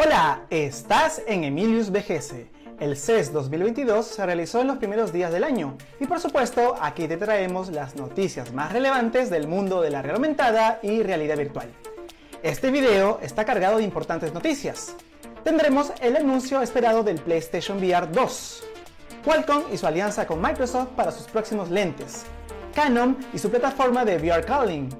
Hola, estás en Emilius VGS. El CES 2022 se realizó en los primeros días del año y por supuesto aquí te traemos las noticias más relevantes del mundo de la realidad aumentada y realidad virtual. Este video está cargado de importantes noticias. Tendremos el anuncio esperado del PlayStation VR 2, Qualcomm y su alianza con Microsoft para sus próximos lentes, Canon y su plataforma de VR Calling,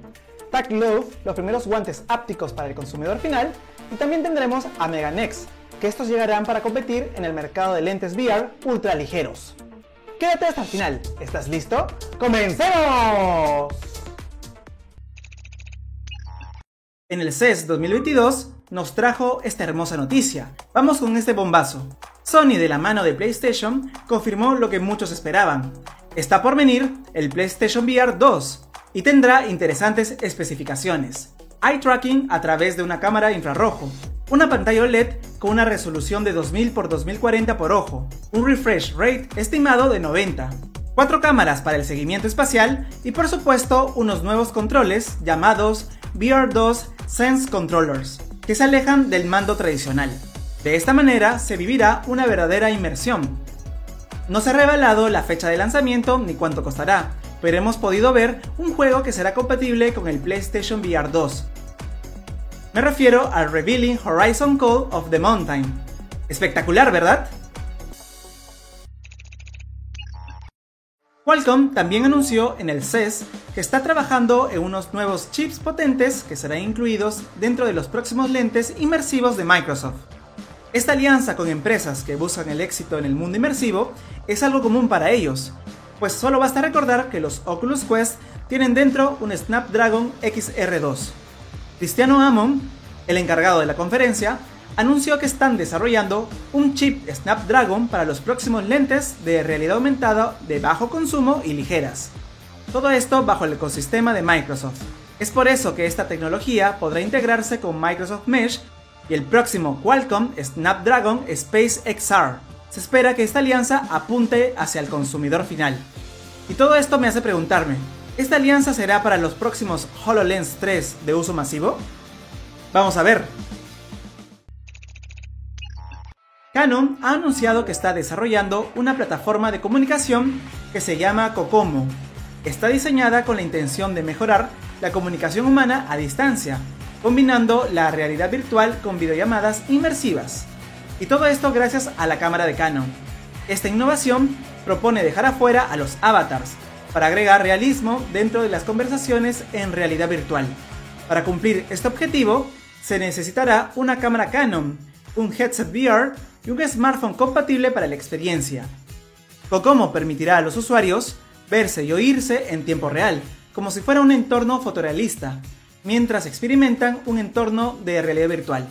Tag Love, los primeros guantes ápticos para el consumidor final, y también tendremos a Meganex, que estos llegarán para competir en el mercado de lentes VR ultra ligeros. Quédate hasta el final, ¿estás listo? ¡Comencemos! En el CES 2022 nos trajo esta hermosa noticia. Vamos con este bombazo. Sony de la mano de PlayStation confirmó lo que muchos esperaban. Está por venir el PlayStation VR 2 y tendrá interesantes especificaciones. Eye tracking a través de una cámara infrarrojo, una pantalla OLED con una resolución de 2000 x 2040 por ojo, un refresh rate estimado de 90, cuatro cámaras para el seguimiento espacial y por supuesto unos nuevos controles llamados VR2 Sense Controllers, que se alejan del mando tradicional. De esta manera se vivirá una verdadera inmersión. No se ha revelado la fecha de lanzamiento ni cuánto costará, pero hemos podido ver un juego que será compatible con el PlayStation VR 2. Me refiero al Revealing Horizon Call of the Mountain. Espectacular, ¿verdad? Qualcomm también anunció en el CES que está trabajando en unos nuevos chips potentes que serán incluidos dentro de los próximos lentes inmersivos de Microsoft. Esta alianza con empresas que buscan el éxito en el mundo inmersivo es algo común para ellos, pues solo basta recordar que los Oculus Quest tienen dentro un Snapdragon XR2. Cristiano Amon, el encargado de la conferencia, anunció que están desarrollando un chip Snapdragon para los próximos lentes de realidad aumentada de bajo consumo y ligeras. Todo esto bajo el ecosistema de Microsoft. Es por eso que esta tecnología podrá integrarse con Microsoft Mesh y el próximo Qualcomm Snapdragon Space XR. Se espera que esta alianza apunte hacia el consumidor final. Y todo esto me hace preguntarme, ¿esta alianza será para los próximos HoloLens 3 de uso masivo? Vamos a ver. Canon ha anunciado que está desarrollando una plataforma de comunicación que se llama Kokomo. Está diseñada con la intención de mejorar la comunicación humana a distancia, combinando la realidad virtual con videollamadas inmersivas. Y todo esto gracias a la cámara de Canon. Esta innovación propone dejar afuera a los avatars para agregar realismo dentro de las conversaciones en realidad virtual. Para cumplir este objetivo, se necesitará una cámara Canon, un headset VR y un smartphone compatible para la experiencia. Kokomo permitirá a los usuarios verse y oírse en tiempo real, como si fuera un entorno fotorealista, mientras experimentan un entorno de realidad virtual.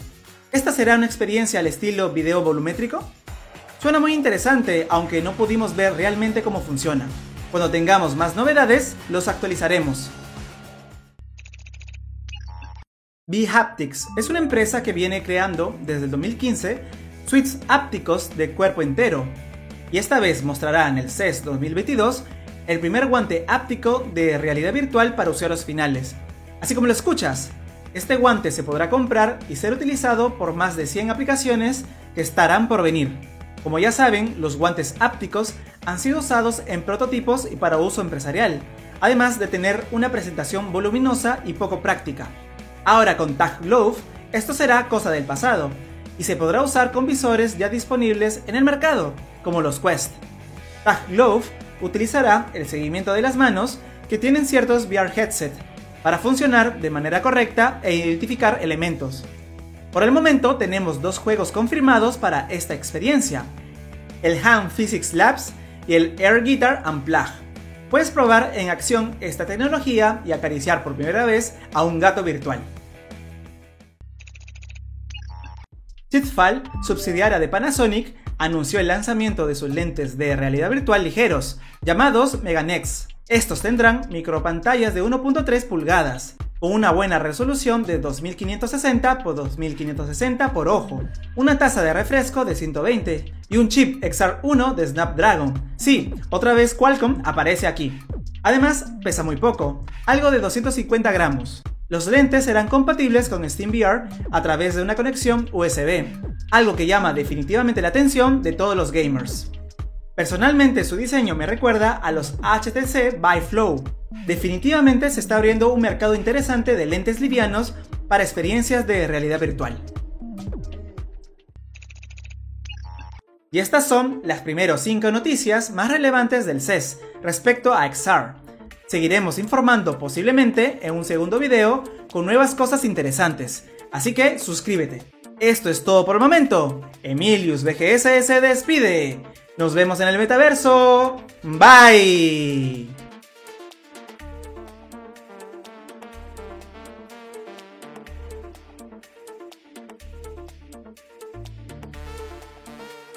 ¿Esta será una experiencia al estilo video volumétrico? Suena muy interesante, aunque no pudimos ver realmente cómo funciona. Cuando tengamos más novedades, los actualizaremos. B-Haptics es una empresa que viene creando desde el 2015 suites ápticos de cuerpo entero, y esta vez mostrará en el CES 2022 el primer guante áptico de realidad virtual para usuarios finales. Así como lo escuchas, este guante se podrá comprar y ser utilizado por más de 100 aplicaciones que estarán por venir. Como ya saben, los guantes ápticos han sido usados en prototipos y para uso empresarial, además de tener una presentación voluminosa y poco práctica. Ahora con Tag Glove, esto será cosa del pasado, y se podrá usar con visores ya disponibles en el mercado, como los Quest. Tag Glove utilizará el seguimiento de las manos que tienen ciertos VR headset para funcionar de manera correcta e identificar elementos. Por el momento tenemos dos juegos confirmados para esta experiencia, el Hand Physics Labs y el Air Guitar Unplugged. Puedes probar en acción esta tecnología y acariciar por primera vez a un gato virtual. Subsidiaria de Panasonic, anunció el lanzamiento de sus lentes de realidad virtual ligeros, llamados Meganex. Estos tendrán micropantallas de 1.3 pulgadas, con una buena resolución de 2560 x 2560 por ojo, una tasa de refresco de 120 y un chip XR1 de Snapdragon. Sí, otra vez Qualcomm aparece aquí. Además, pesa muy poco, algo de 250 gramos. Los lentes serán compatibles con SteamVR a través de una conexión USB, algo que llama definitivamente la atención de todos los gamers. Personalmente su diseño me recuerda a los HTC Vive Flow. Definitivamente se está abriendo un mercado interesante de lentes livianos para experiencias de realidad virtual. Y estas son las primeras 5 noticias más relevantes del CES respecto a XR. Seguiremos informando posiblemente en un segundo video con nuevas cosas interesantes, así que suscríbete. Esto es todo por el momento. Emilius BGS se despide. Nos vemos en el metaverso. Bye.